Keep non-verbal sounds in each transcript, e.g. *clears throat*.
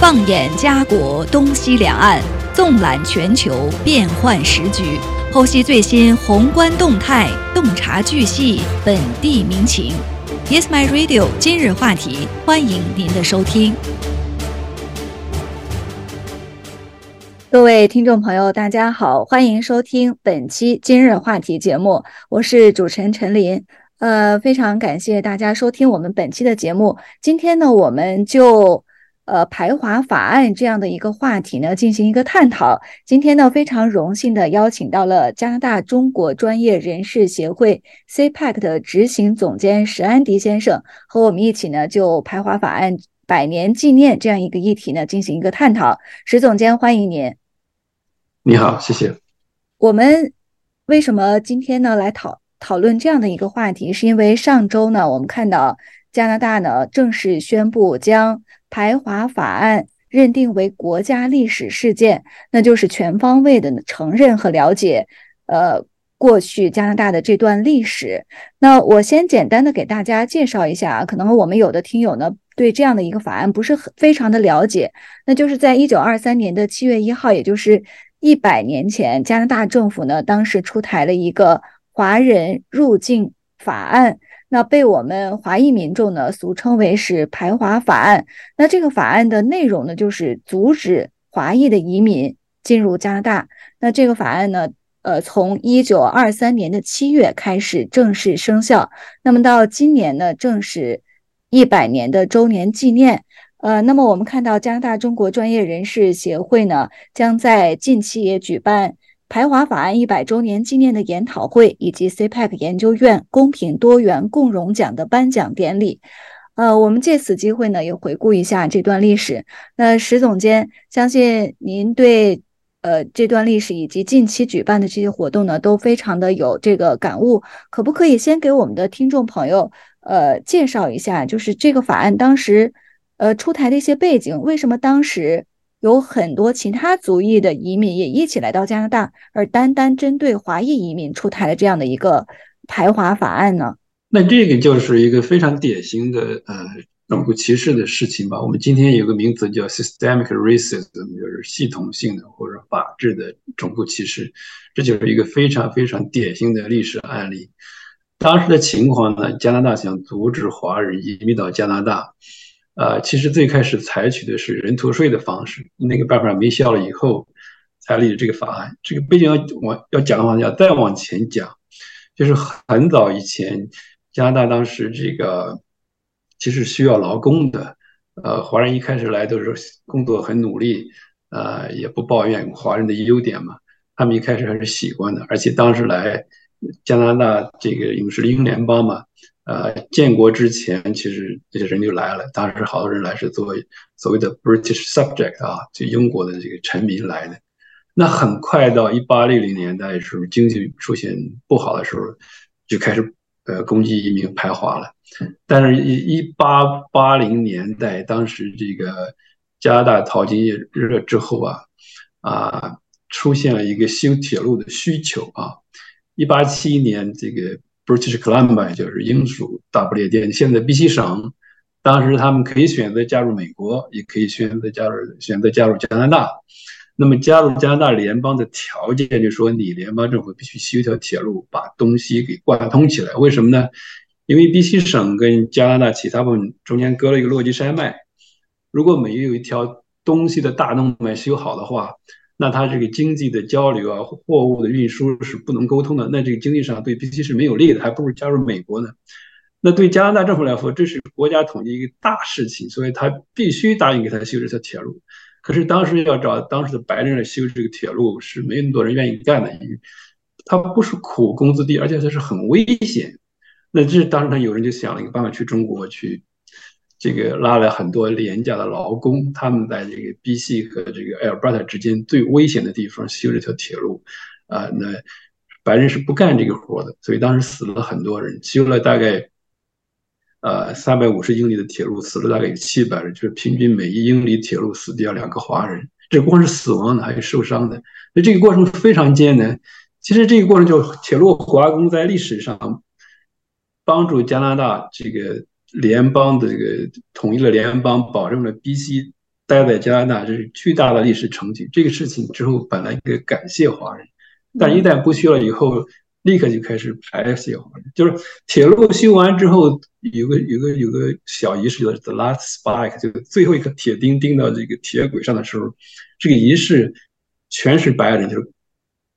放眼家国东西两岸，纵览全球变幻时局，剖析最新宏观动态，洞察巨细本地民情。Yes, my radio。今日话题，欢迎您的收听。各位听众朋友，大家好，欢迎收听本期今日话题节目，我是主持人陈琳。呃，非常感谢大家收听我们本期的节目。今天呢，我们就呃排华法案这样的一个话题呢进行一个探讨。今天呢，非常荣幸的邀请到了加拿大中国专业人士协会 CPAC 的执行总监石安迪先生，和我们一起呢就排华法案百年纪念这样一个议题呢进行一个探讨。石总监，欢迎您。你好，谢谢。我们为什么今天呢来讨？讨论这样的一个话题，是因为上周呢，我们看到加拿大呢正式宣布将排华法案认定为国家历史事件，那就是全方位的承认和了解，呃，过去加拿大的这段历史。那我先简单的给大家介绍一下，可能我们有的听友呢对这样的一个法案不是很非常的了解，那就是在一九二三年的七月一号，也就是一百年前，加拿大政府呢当时出台了一个。华人入境法案，那被我们华裔民众呢俗称为是排华法案。那这个法案的内容呢，就是阻止华裔的移民进入加拿大。那这个法案呢，呃，从一九二三年的七月开始正式生效。那么到今年呢，正是一百年的周年纪念。呃，那么我们看到加拿大中国专业人士协会呢，将在近期也举办。排华法案一百周年纪念的研讨会，以及 CPAC 研究院公平多元共荣奖的颁奖典礼。呃，我们借此机会呢，也回顾一下这段历史。那石总监，相信您对呃这段历史以及近期举办的这些活动呢，都非常的有这个感悟。可不可以先给我们的听众朋友呃介绍一下，就是这个法案当时呃出台的一些背景？为什么当时？有很多其他族裔的移民也一起来到加拿大，而单单针对华裔移民出台了这样的一个排华法案呢？那这个就是一个非常典型的呃种族歧视的事情吧。我们今天有个名词叫 systemic racism，就是系统性的或者法治的种族歧视，这就是一个非常非常典型的历史案例。当时的情况呢，加拿大想阻止华人移民到加拿大。呃，其实最开始采取的是人头税的方式，那个办法没效了以后，才立的这个法案。这个背景要往要讲的话，要再往前讲，就是很早以前，加拿大当时这个其实需要劳工的，呃，华人一开始来都是工作很努力，呃，也不抱怨华人的优点嘛，他们一开始还是喜欢的，而且当时来加拿大这个因为是英联邦嘛。呃，建国之前，其实这些人就来了。当时好多人来是作为所谓的 British subject 啊，就英国的这个臣民来的。那很快到一八六零年代的时候，经济出现不好的时候，就开始呃攻击移民排华了。但是，一一八八零年代，当时这个加拿大淘金业热之后啊，啊，出现了一个修铁路的需求啊。一八七一年这个。British Columbia 就是英属大不列颠，现在 BC 省，当时他们可以选择加入美国，也可以选择加入选择加入加拿大。那么加入加拿大联邦的条件，就是说你联邦政府必须修一条铁路，把东西给贯通起来。为什么呢？因为 BC 省跟加拿大其他部分中间隔了一个落基山脉，如果没有一条东西的大动脉修好的话。那它这个经济的交流啊，货物的运输是不能沟通的。那这个经济上对 BC 是没有利的，还不如加入美国呢。那对加拿大政府来说，这是国家统计一个大事情，所以他必须答应给他修这条铁路。可是当时要找当时的白人来修这个铁路，是没那么多人愿意干的，因为它不是苦工资低，而且它是很危险。那这当时他有人就想了一个办法，去中国去。这个拉了很多廉价的劳工，他们在这个 B.C 和这个 Alberta 之间最危险的地方修这条铁路，啊，那白人是不干这个活的，所以当时死了很多人，修了大概，呃，三百五十英里的铁路，死了大概有七百人，就是平均每一英里铁路死掉两个华人，这光是死亡的，还有受伤的，那这个过程非常艰难。其实这个过程就铁路华工在历史上帮助加拿大这个。联邦的这个统一了联邦，保证了 B.C. 待在加拿大，这是巨大的历史成绩。这个事情之后本来应该感谢华人，但一旦不去了以后，立刻就开始排挤华人。就是铁路修完之后，有个有个有个小仪式，叫 the last spike，就是最后一颗铁钉钉到这个铁轨上的时候，这个仪式全是白人，就是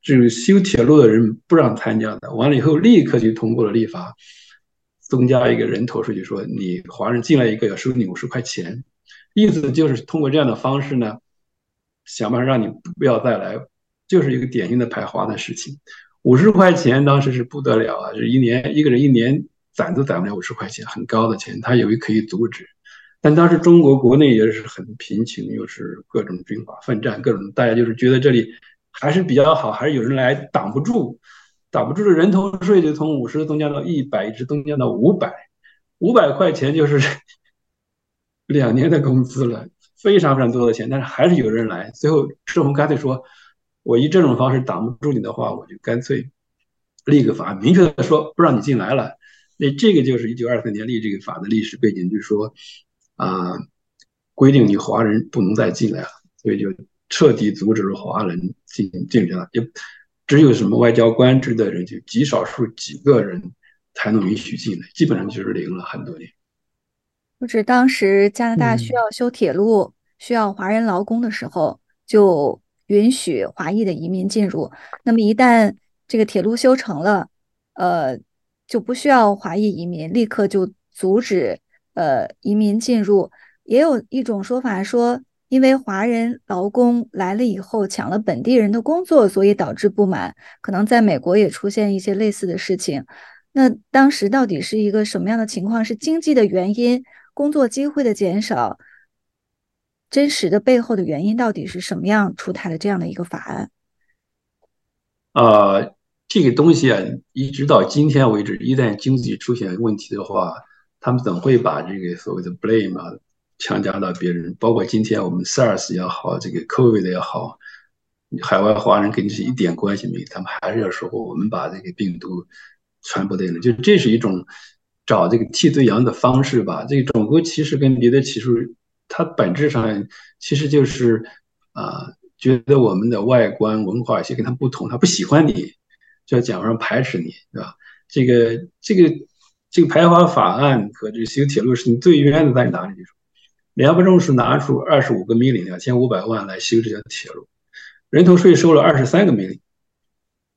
就是修铁路的人不让参加的。完了以后，立刻就通过了立法，增加一个人头税，就说你华人进来一个要收你五十块钱。意思就是通过这样的方式呢，想办法让你不要再来，就是一个典型的排华的事情。五十块钱当时是不得了啊，是一年一个人一年攒都攒不了五十块钱，很高的钱，他以为可以阻止。但当时中国国内也是很贫穷，又是各种军阀奋战，各种大家就是觉得这里还是比较好，还是有人来挡不住，挡不住的人头税就从五十增加到一百，一直增加到五百，五百块钱就是。*laughs* 两年的工资了，非常非常多的钱，但是还是有人来。最后政府干脆说：“我以这种方式挡不住你的话，我就干脆立个法，明确的说不让你进来了。”那这个就是一九二四年立这个法的历史背景，就是说啊，规定你华人不能再进来了，所以就彻底阻止了华人进进去了。就只有什么外交官职的人，就极少数几个人才能允许进来，基本上就是零了很多年。就是当时加拿大需要修铁路、需要华人劳工的时候，就允许华裔的移民进入。那么一旦这个铁路修成了，呃，就不需要华裔移民，立刻就阻止呃移民进入。也有一种说法说，因为华人劳工来了以后抢了本地人的工作，所以导致不满。可能在美国也出现一些类似的事情。那当时到底是一个什么样的情况？是经济的原因？工作机会的减少，真实的背后的原因到底是什么样出台了这样的一个法案？呃，这个东西啊，一直到今天为止，一旦经济出现问题的话，他们总会把这个所谓的 blame 啊强加到别人。包括今天我们 SARS 也好，这个 COVID 也好，海外华人跟这是一点关系没有，他们还是要说我们把这个病毒传播的人，就这是一种。找这个替罪羊的方式吧。这个种族歧视跟别的歧视，它本质上其实就是啊，觉得我们的外观文化有些跟他不同，他不喜欢你，就要讲上排斥你，对吧？这个这个这个排华法案和这个修铁路是你最冤的在哪里？联邦政府拿出二十五个 million 两千五百万来修这条铁路，人头税收了二十三个 million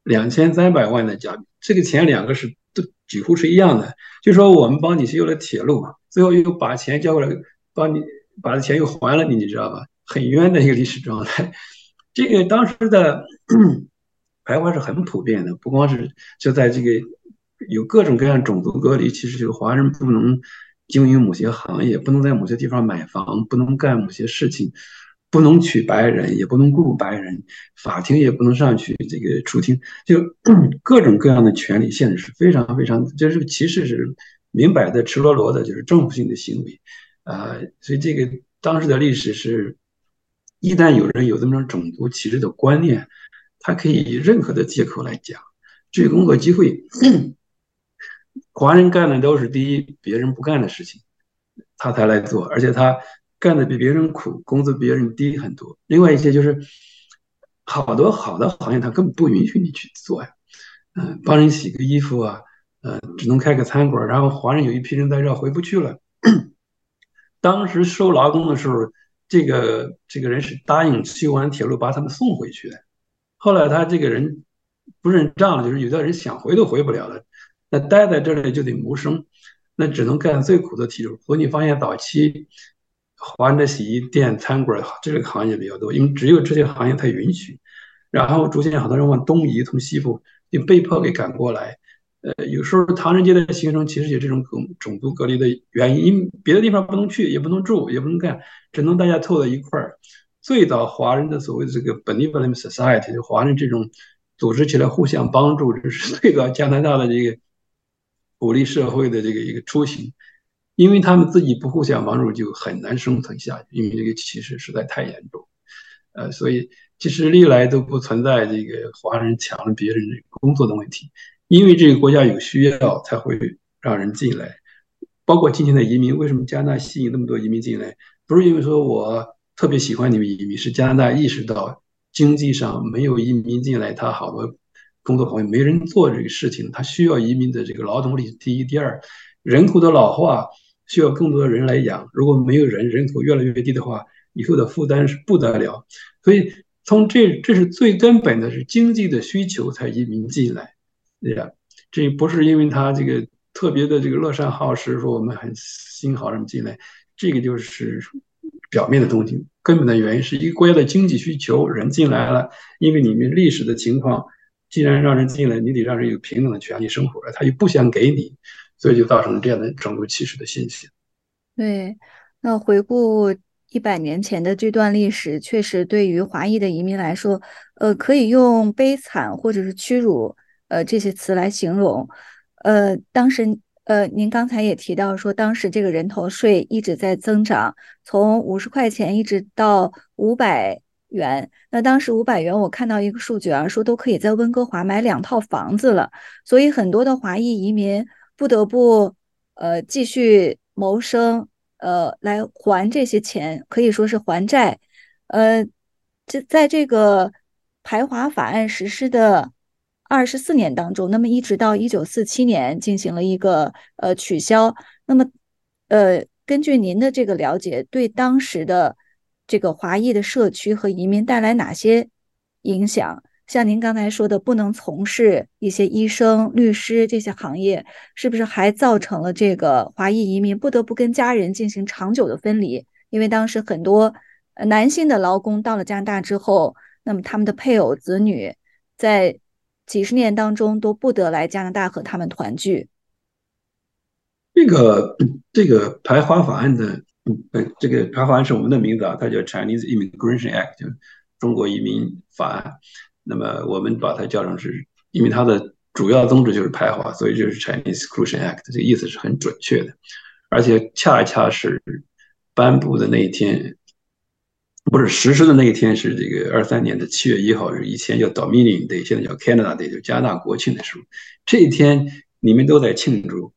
两千三百万的加币，这个钱两个是都。几乎是一样的，就说我们帮你修了铁路嘛，最后又把钱交过来，帮你把这钱又还了你，你知道吧？很冤的一个历史状态。这个当时的 *clears throat* 排华是很普遍的，不光是就在这个有各种各样种族隔离，其实就是华人不能经营某些行业，不能在某些地方买房，不能干某些事情。不能娶白人，也不能雇白人，法庭也不能上去这个出庭，就 *clears throat* 各种各样的权利限制是非常非常，就是歧视是明摆的、赤裸裸的，就是政府性的行为，啊，所以这个当时的历史是，一旦有人有这么种种族歧视的观念，他可以以任何的借口来讲，至于工作机会，华人干的都是第一别人不干的事情，他才来做，而且他。干的比别人苦，工资比别人低很多。另外一些就是，好多好的行业他根本不允许你去做呀。嗯，帮人洗个衣服啊，呃，只能开个餐馆。然后华人有一批人在这回不去了。*clears throat* 当时收劳工的时候，这个这个人是答应修完铁路把他们送回去的。后来他这个人不认账了，就是有的人想回都回不了了。那待在这里就得谋生，那只能干最苦的体力活。你发现早期。华人的洗衣店、餐馆这个行业比较多，因为只有这些行业才允许。然后逐渐好多人往东移，从西部就被迫给赶过来。呃，有时候唐人街的形成其实有这种种种族隔离的原因，因别的地方不能去，也不能住，也不能干，只能大家凑在一块儿。最早华人的所谓的这个 benevolent society，就华人这种组织起来互相帮助，这是最早加拿大的这个鼓励社会的这个一个雏形。因为他们自己不互相帮助，就很难生存下去。因为这个歧视实在太严重，呃，所以其实历来都不存在这个华人抢了别人工作的问题。因为这个国家有需要，才会让人进来。包括今天的移民，为什么加拿大吸引那么多移民进来？不是因为说我特别喜欢你们移民，是加拿大意识到经济上没有移民进来，他好多工作岗位没人做这个事情，他需要移民的这个劳动力。第一，第二，人口的老化需要更多的人来养，如果没有人，人口越来越低的话，以后的负担是不得了。所以从这，这是最根本的，是经济的需求才移民进来，对呀，这不是因为他这个特别的这个乐善好施，说我们很心好什么进来，这个就是。表面的东西，根本的原因是一个国家的经济需求，人进来了，因为你们历史的情况，既然让人进来，你得让人有平等的权利生活，他又不想给你，所以就造成了这样的种族歧视的信息。对，那回顾一百年前的这段历史，确实对于华裔的移民来说，呃，可以用悲惨或者是屈辱，呃，这些词来形容。呃，当时。呃，您刚才也提到说，当时这个人头税一直在增长，从五十块钱一直到五百元。那当时五百元，我看到一个数据啊，说都可以在温哥华买两套房子了。所以很多的华裔移民不得不呃继续谋生，呃来还这些钱，可以说是还债。呃，这在这个排华法案实施的。二十四年当中，那么一直到一九四七年进行了一个呃取消。那么，呃，根据您的这个了解，对当时的这个华裔的社区和移民带来哪些影响？像您刚才说的，不能从事一些医生、律师这些行业，是不是还造成了这个华裔移民不得不跟家人进行长久的分离？因为当时很多男性的劳工到了加拿大之后，那么他们的配偶、子女在几十年当中都不得来加拿大和他们团聚。这个这个排华法案的，嗯，这个排华是我们的名字啊，它叫 Chinese Immigration Act，中国移民法案。那么我们把它叫成是，因为它的主要宗旨就是排华，所以就是 Chinese Exclusion Act，这个意思是很准确的，而且恰恰是颁布的那一天。不是实施的那一天是这个二三年的七月一号，是以前叫 Dominion Day，现在叫 Canada Day，就加拿大国庆的时候。这一天你们都在庆祝，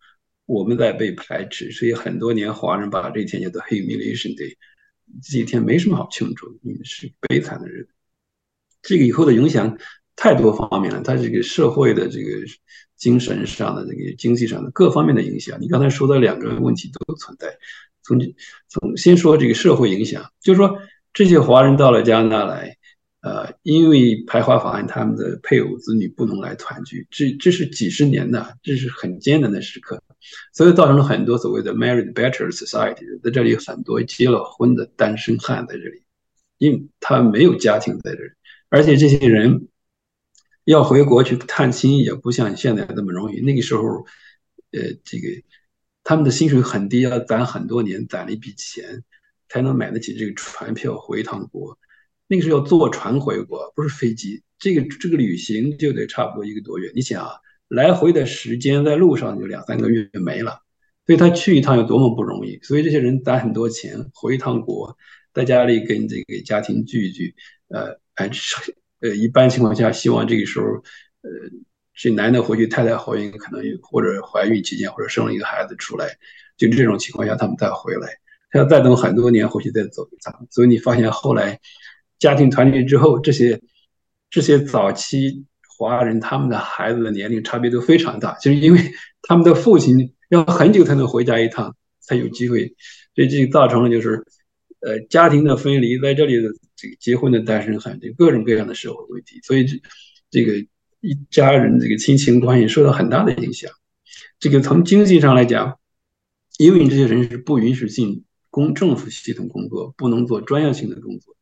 我们在被排斥，所以很多年华人把这一天叫做 Humiliation Day。这一天没什么好庆祝，你们是悲惨的日子。这个以后的影响太多方面了，它这个社会的这个精神上的、这个经济上的各方面的影响。你刚才说的两个问题都存在。从从先说这个社会影响，就是说。这些华人到了加拿大来，呃，因为排华法案，他们的配偶子女不能来团聚，这这是几十年的，这是很艰难的时刻，所以造成了很多所谓的 married bachelor society，在这里有很多结了婚的单身汉在这里，因为他没有家庭在这里，而且这些人要回国去探亲也不像现在那么容易，那个时候，呃，这个他们的薪水很低，要攒很多年攒了一笔钱。才能买得起这个船票回一趟国，那个是要坐船回国，不是飞机。这个这个旅行就得差不多一个多月。你想啊，来回的时间在路上就两三个月就没了，所以他去一趟有多么不容易。所以这些人攒很多钱回一趟国，在家里跟这个家庭聚一聚。呃，哎，呃，一般情况下希望这个时候，呃，这男的回去，太太怀孕，可能或者怀孕期间或者生了一个孩子出来，就这种情况下他们再回来。他要再等很多年，回去再走一趟。所以你发现后来家庭团聚之后，这些这些早期华人他们的孩子的年龄差别都非常大，就是因为他们的父亲要很久才能回家一趟，才有机会，所以这就造成了就是呃家庭的分离，在这里的这个结婚的单身汉，这各种各样的社会问题，所以这这个一家人这个亲情关系受到很大的影响。这个从经济上来讲，因为这些人是不允许进。公政府系统工作不能做专业性的工作，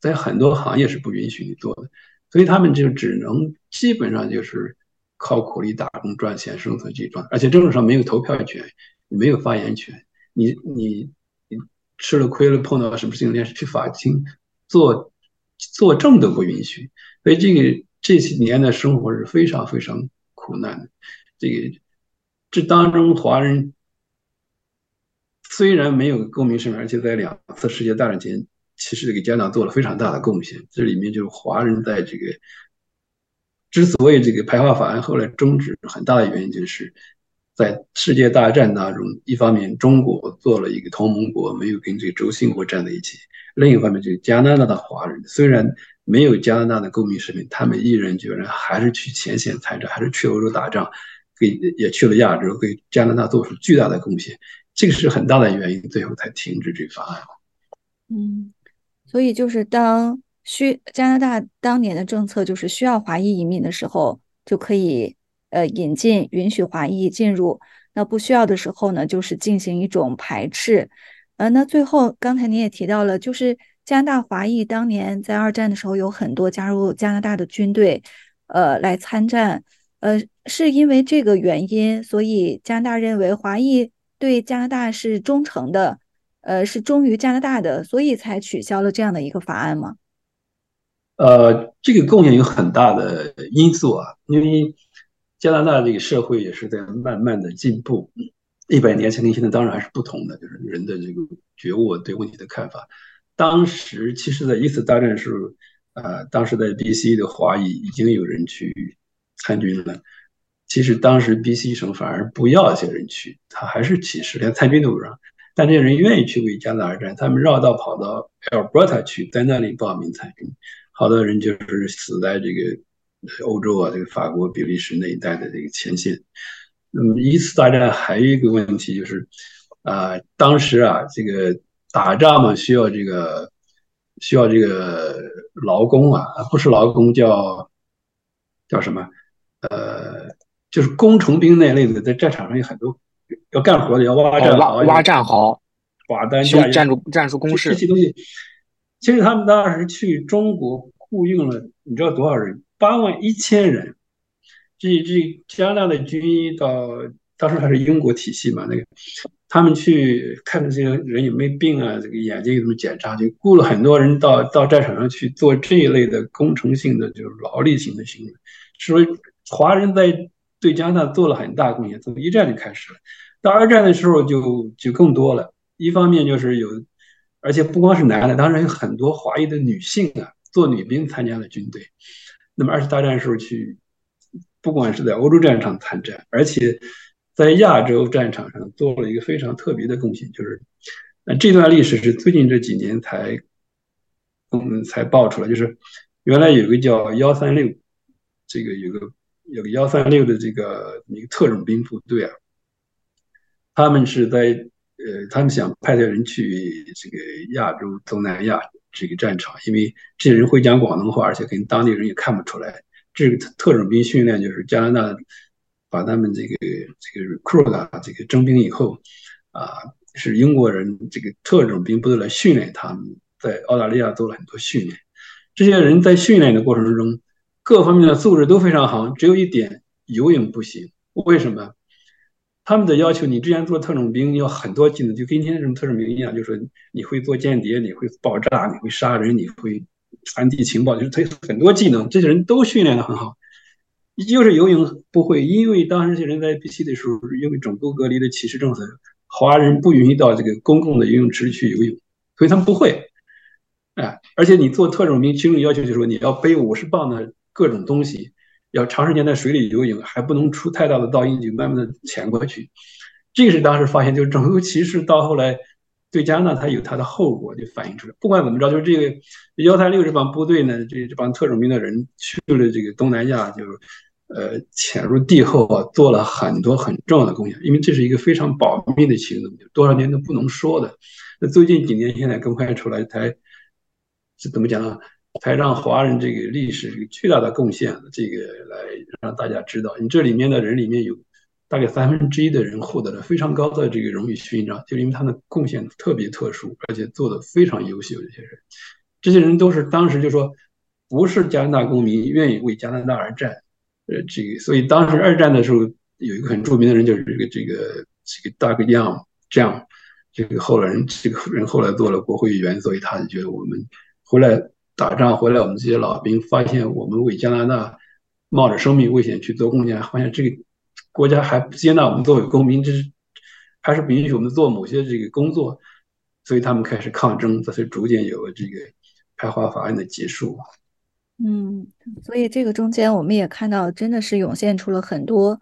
在很多行业是不允许你做的，所以他们就只能基本上就是靠苦力打工赚钱生存去赚，而且政治上没有投票权，没有发言权，你你你吃了亏了碰到什么事情连去法庭做作证都不允许，所以这个这些年的生活是非常非常苦难的，这个这当中华人。虽然没有公民身份，而且在两次世界大战前，其实给加拿大做了非常大的贡献。这里面就是华人在这个之所以这个排华法案后来终止，很大的原因就是在世界大战当中，一方面中国做了一个同盟国，没有跟这个轴心国站在一起；另一方面，就是加拿大的华人虽然没有加拿大的公民身份，他们毅然决然还是去前线参战，还是去欧洲打仗，给也去了亚洲，给加拿大做出巨大的贡献。这个是很大的原因，最后才停止这个法案。嗯，所以就是当需加拿大当年的政策就是需要华裔移民的时候，就可以呃引进允许华裔进入；那不需要的时候呢，就是进行一种排斥。呃，那最后刚才您也提到了，就是加拿大华裔当年在二战的时候有很多加入加拿大的军队，呃，来参战。呃，是因为这个原因，所以加拿大认为华裔对加拿大是忠诚的，呃，是忠于加拿大的，所以才取消了这样的一个法案吗？呃，这个贡献有很大的因素啊，因为加拿大这个社会也是在慢慢的进步。一百年前跟现在当然还是不同的，就是人的这个觉悟对问题的看法。当时其实，在一次大战时候，呃，当时在 BC 的华裔已经有人去参军了。其实当时 BC 省反而不要这些人去，他还是歧视，连参军都不让。但这些人愿意去为加拿大而战，他们绕道跑到 Alberta 去，在那里报名参军。好多人就是死在这个欧洲啊，这个法国、比利时那一带的这个前线。那么一次大战还有一个问题就是，啊，当时啊，这个打仗嘛，需要这个需要这个劳工啊，不是劳工叫叫什么？呃，就是工程兵那类的，在战场上有很多要干活的，要挖战壕、挖战壕、瓦单、修战术战术工事这些东西。其实他们当时去中国雇佣了，你知道多少人？八万一千人。这这加拿大的军医到当时还是英国体系嘛，那个他们去看这些人有没有病啊，这个眼睛有什么检查，就雇了很多人到到战场上去做这一类的工程性的，就是劳力型的行为。所以华人在对加拿大做了很大贡献，从一战就开始了，到二战的时候就就更多了。一方面就是有，而且不光是男的，当然有很多华裔的女性啊，做女兵参加了军队。那么二次大战时候去。不管是在欧洲战场参战，而且在亚洲战场上做了一个非常特别的贡献，就是，那这段历史是最近这几年才，嗯，才爆出来，就是原来有个叫幺三六，这个有个有个幺三六的这个一个特种兵部队啊，他们是在呃，他们想派点人去这个亚洲东南亚这个战场，因为这些人会讲广东话，而且跟当地人也看不出来。这个特种兵训练就是加拿大把他们这个这个 recruit 啊，这个征兵以后啊，是英国人这个特种兵部队来训练他们，在澳大利亚做了很多训练。这些人在训练的过程之中，各方面的素质都非常好，只有一点游泳不行。为什么？他们的要求，你之前做特种兵要很多技能，就跟今天这种特种兵一样，就是说你会做间谍，你会爆炸，你会杀人，你会。传递情报就是他有很多技能，这些人都训练的很好。就是游泳不会，因为当时这些人在 BC 的时候，因为种族隔离的歧视政策，华人不允许到这个公共的游泳池去游泳，所以他们不会。哎，而且你做特种兵，其中要求就是说你要背五十磅的各种东西，要长时间在水里游泳，还不能出太大的噪音，就慢慢的潜过去。这是当时发现，就是种族歧视到后来。对加拿大，它有它的后果就反映出来。不管怎么着，就是这个幺三六这帮部队呢，这这帮特种兵的人去了这个东南亚，就是呃潜入地后啊，做了很多很重要的贡献。因为这是一个非常保密的行动，多少年都不能说的。那最近几年现在公开出来，才是怎么讲啊？才让华人这个历史一个巨大的贡献，这个来让大家知道，你这里面的人里面有。大概三分之一的人获得了非常高的这个荣誉勋章，就因为他的贡献特别特殊，而且做的非常优秀。这些人，这些人都是当时就说不是加拿大公民，愿意为加拿大而战。呃，这个，所以当时二战的时候有一个很著名的人，就是这个这个这个 Doug Young，这样，这个后来人这个人后来做了国会议员，所以他就觉得我们回来打仗回来，我们这些老兵发现我们为加拿大冒着生命危险去做贡献，发现这个。国家还不接纳我们作为公民，这是还是不允许我们做某些这个工作，所以他们开始抗争，这才逐渐有了这个排华法案的结束。嗯，所以这个中间我们也看到，真的是涌现出了很多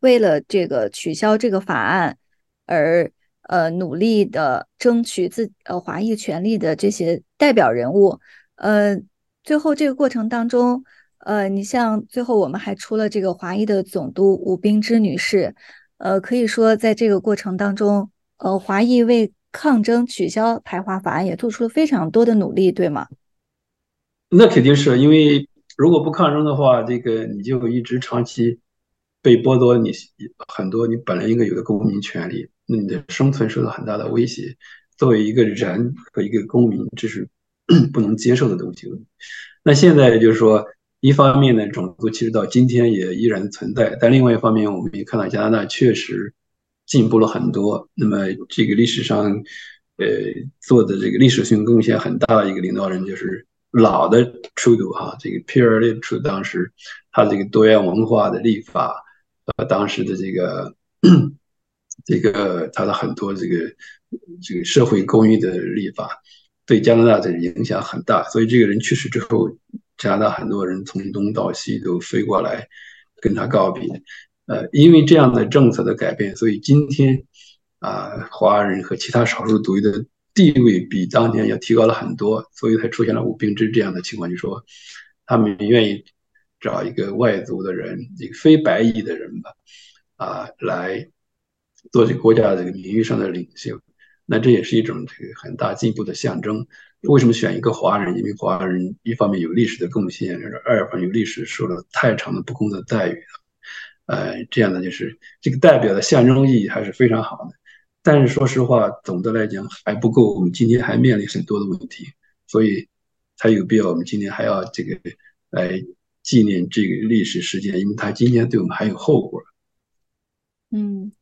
为了这个取消这个法案而呃努力的争取自呃华裔权利的这些代表人物，呃，最后这个过程当中，呃，你像最后我们还出了这个华裔的总督吴冰芝女士，呃，可以说在这个过程当中，呃，华裔为抗争取消排华法案也做出了非常多的努力，对吗？那肯定是因为如果不抗争的话，这个你就一直长期被剥夺你很多你本来应该有的公民权利，你的生存受到很大的威胁。作为一个人和一个公民，这是 *clears throat* 不能接受的东西。那现在就是说，一方面呢，种族其实到今天也依然存在，但另外一方面，我们也看到加拿大确实进步了很多。那么这个历史上，呃，做的这个历史性贡献很大的一个领导人就是。老的出土哈，这个 Pierre t r u 当时他这个多元文化的立法，呃，当时的这个这个他的很多这个这个社会公益的立法，对加拿大的影响很大。所以这个人去世之后，加拿大很多人从东到西都飞过来跟他告别。呃，因为这样的政策的改变，所以今天啊，华人和其他少数族裔的。地位比当年要提高了很多，所以才出现了武并之这样的情况。就说他们愿意找一个外族的人，一个非白裔的人吧，啊，来做这个国家这个名誉上的领袖。那这也是一种这个很大进步的象征。为什么选一个华人？因为华人一方面有历史的贡献，二方面有历史受了太长的不公的待遇。呃，这样的就是这个代表的象征意义还是非常好的。但是说实话，总的来讲还不够。我们今天还面临很多的问题，所以才有必要我们今天还要这个来纪念这个历史事件，因为它今天对我们还有后果。嗯，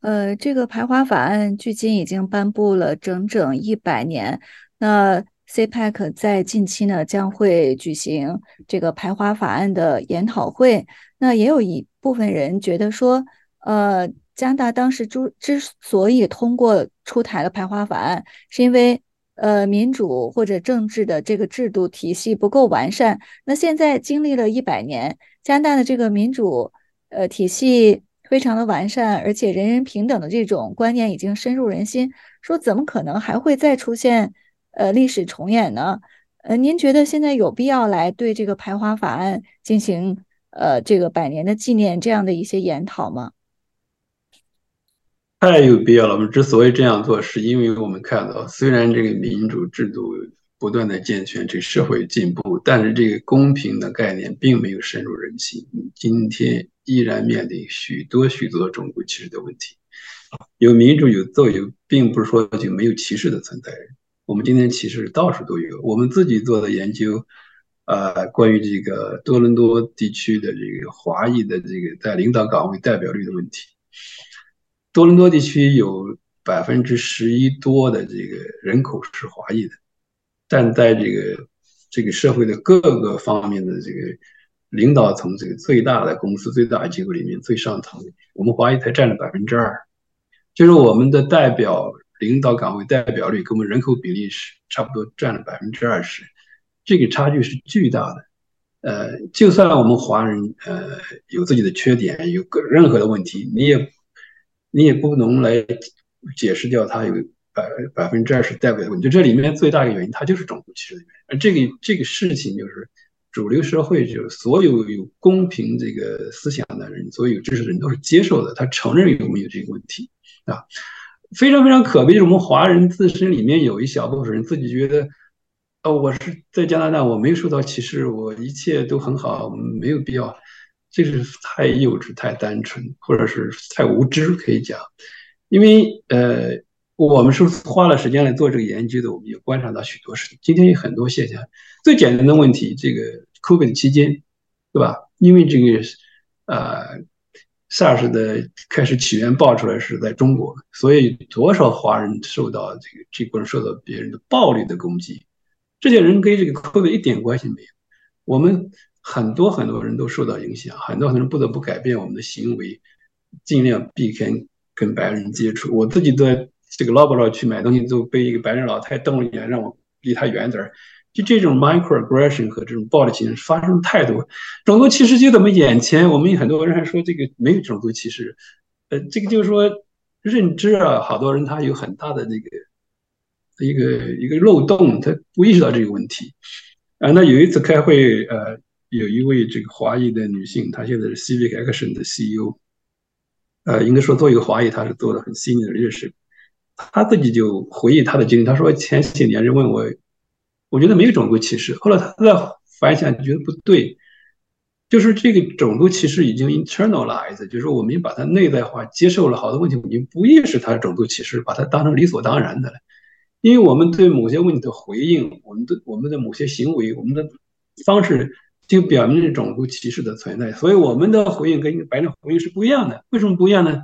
呃，这个排华法案距今已经颁布了整整一百年。那 CPAC 在近期呢将会举行这个排华法案的研讨会。那也有一部分人觉得说，呃。加拿大当时之之所以通过出台了排华法案，是因为呃民主或者政治的这个制度体系不够完善。那现在经历了一百年，加拿大的这个民主呃体系非常的完善，而且人人平等的这种观念已经深入人心。说怎么可能还会再出现呃历史重演呢？呃，您觉得现在有必要来对这个排华法案进行呃这个百年的纪念这样的一些研讨吗？太有必要了。我们之所以这样做，是因为我们看到，虽然这个民主制度不断的健全，这社会进步，但是这个公平的概念并没有深入人心。今天依然面临许多许多种族歧视的问题。有民主有自由，并不是说就没有歧视的存在。我们今天歧视到处都有。我们自己做的研究，呃，关于这个多伦多地区的这个华裔的这个在领导岗位代表率的问题。多伦多地区有百分之十一多的这个人口是华裔的，但在这个这个社会的各个方面的这个领导层，这个最大的公司、最大的机构里面最上层，我们华裔才占了百分之二，就是我们的代表领导岗位代表率跟我们人口比例是差不多占了百分之二十，这个差距是巨大的。呃，就算我们华人呃有自己的缺点，有个任何的问题，你也。你也不能来解释掉它有百百分之二十代表的问题，就这里面最大的原因，它就是种族歧视的原因。而这个这个事情就是主流社会，就是所有有公平这个思想的人，所有有知识的人都是接受的，他承认有没有这个问题啊？非常非常可悲，就是我们华人自身里面有一小部分人自己觉得，哦，我是在加拿大，我没有受到歧视，我一切都很好，没有必要。这是太幼稚、太单纯，或者是太无知，可以讲。因为呃，我们是花了时间来做这个研究的，我们也观察到许多事情。今天有很多现象，最简单的问题，这个 COVID 期间，对吧？因为这个呃 SARS 的开始起源爆出来是在中国，所以多少华人受到这个这波人受到别人的暴力的攻击，这些人跟这个 COVID 一点关系没有。我们。很多很多人都受到影响，很多很多人不得不改变我们的行为，尽量避开跟白人接触。我自己在这个 Loblaw 去买东西，都被一个白人老太瞪了一眼，让我离他远点儿。就这种 microaggression 和这种暴力情发生太多，种族歧视就在我们眼前。我们很多人还说这个没有种族歧视，呃，这个就是说认知啊，好多人他有很大的这个一个一个漏洞，他不意识到这个问题。啊，那有一次开会，呃，有一位这个华裔的女性，她现在是 Civic Action 的 CEO，呃，应该说做一个华裔，她是做的很细腻的认识。她自己就回忆她的经历，她说前些年人问我，我觉得没有种族歧视，后来他在反想觉得不对，就是这个种族歧视已经 internalize，就是我们把它内在化，接受了好多问题，我们不意识它是种族歧视，把它当成理所当然的了。因为我们对某些问题的回应，我们的我们的某些行为，我们的方式就表明了种族歧视的存在，所以我们的回应跟白人回应是不一样的。为什么不一样呢？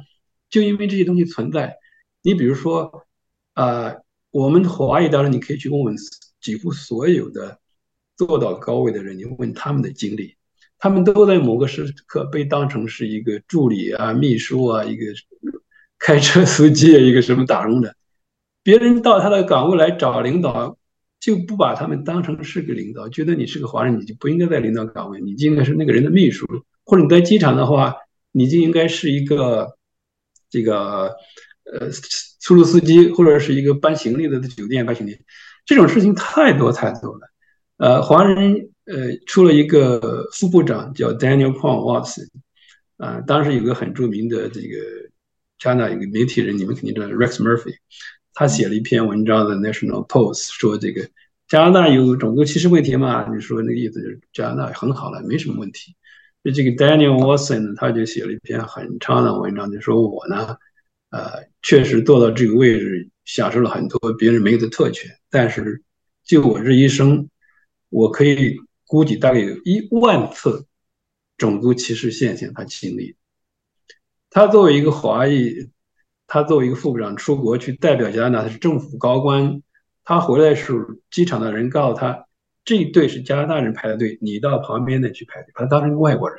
就因为这些东西存在。你比如说，啊，我们华裔当然你可以去问问几乎所有的做到高位的人，你问他们的经历，他们都在某个时刻被当成是一个助理啊、秘书啊、一个开车司机啊、一个什么打工的。别人到他的岗位来找领导，就不把他们当成是个领导，觉得你是个华人，你就不应该在领导岗位，你就应该是那个人的秘书，或者你在机场的话，你就应该是一个这个呃出租司机，或者是一个搬行李的酒店搬行李。这种事情太多太多了。呃，华人呃出了一个副部长叫 Daniel Kwong Watson，啊，当时有个很著名的这个加拿大一个媒体人，你们肯定知道 Rex Murphy。他写了一篇文章的《National Post》，说这个加拿大有种族歧视问题嘛？你说那个意思就是加拿大很好了，没什么问题。那这个 Daniel Watson 他就写了一篇很长的文章，就说我呢，呃，确实做到这个位置，享受了很多别人没有的特权，但是就我这一生，我可以估计大概有一万次种族歧视现象他经历。他作为一个华裔。他作为一个副部长出国去代表加拿大，他是政府高官。他回来的时候，机场的人告诉他，这一队是加拿大人排的队，你到旁边的去排队，把他当成外国人。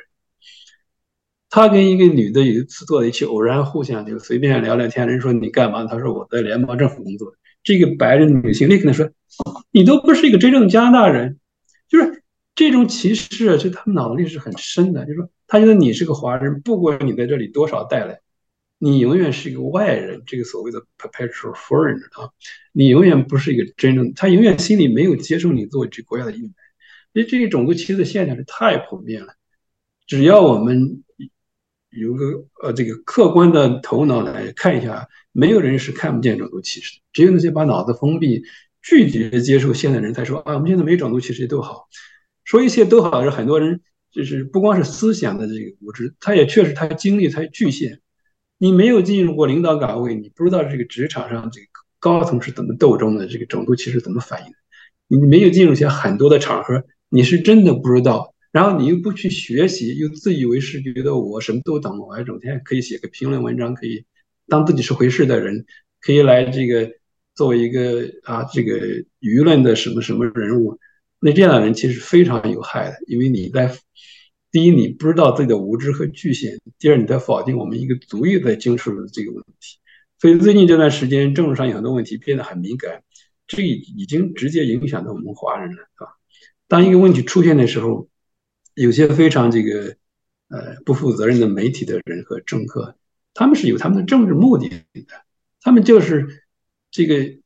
他跟一个女的有一次坐在一起，偶然互相就随便聊聊天。人说你干嘛？他说我在联邦政府工作。这个白人女性立刻说，你都不是一个真正加拿大人。就是这种歧视，就他们脑子里是很深的。就是说，他觉得你是个华人，不管你在这里多少代了。你永远是一个外人，这个所谓的 perpetual foreigner 啊，你永远不是一个真正，他永远心里没有接受你作为这国家的一员。所以这个种族歧视的现象是太普遍了。只要我们有个呃这个客观的头脑来看一下，没有人是看不见种族歧视的。只有那些把脑子封闭、拒绝接受现在人才说啊，我们现在没种族歧视都好，说一切都好是很多人就是不光是思想的这个无知，他也确实他经历他局限。你没有进入过领导岗位，你不知道这个职场上这个高层是怎么斗争的，这个种族歧视怎么反应。你没有进入一些很多的场合，你是真的不知道。然后你又不去学习，又自以为是，觉得我什么都懂，我还整天可以写个评论文章，可以当自己是回事的人，可以来这个作为一个啊这个舆论的什么什么人物。那这样的人其实非常有害的，因为你在。第一，你不知道自己的无知和局限；第二，你在否定我们一个足以在经受的这个问题。所以最近这段时间，政治上有很多问题变得很敏感，这已经直接影响到我们华人了，啊。当一个问题出现的时候，有些非常这个呃不负责任的媒体的人和政客，他们是有他们的政治目的的，他们就是这个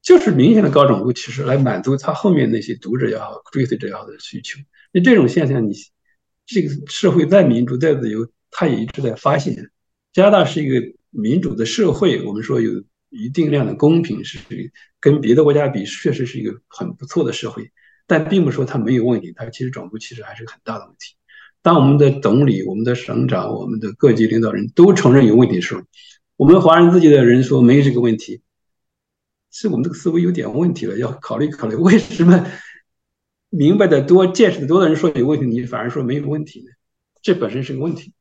就是明显的高种族歧视来满足他后面那些读者也好、追随者也好的需求。那这种现象，你。这个社会再民主再自由，他也一直在发现，加拿大是一个民主的社会。我们说有一定量的公平，是跟别的国家比，确实是一个很不错的社会。但并不说它没有问题，它其实种族歧视还是很大的问题。当我们的总理、我们的省长、我们的各级领导人都承认有问题的时候，我们华人自己的人说没有这个问题，是我们这个思维有点问题了，要考虑考虑为什么。明白的多、见识的多的人说有问题，你反而说没有问题呢？这本身是个问题。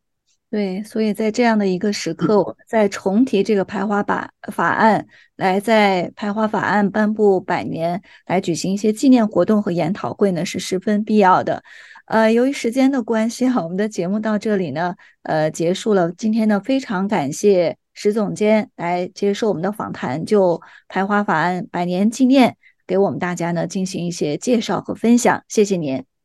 对，所以在这样的一个时刻，我们再重提这个排华法法案，来在排华法案颁布百年来举行一些纪念活动和研讨会呢，是十分必要的。呃，由于时间的关系哈，我们的节目到这里呢，呃，结束了。今天呢，非常感谢石总监来接受我们的访谈，就排华法案百年纪念。给我们大家呢进行一些介绍和分享，谢谢您。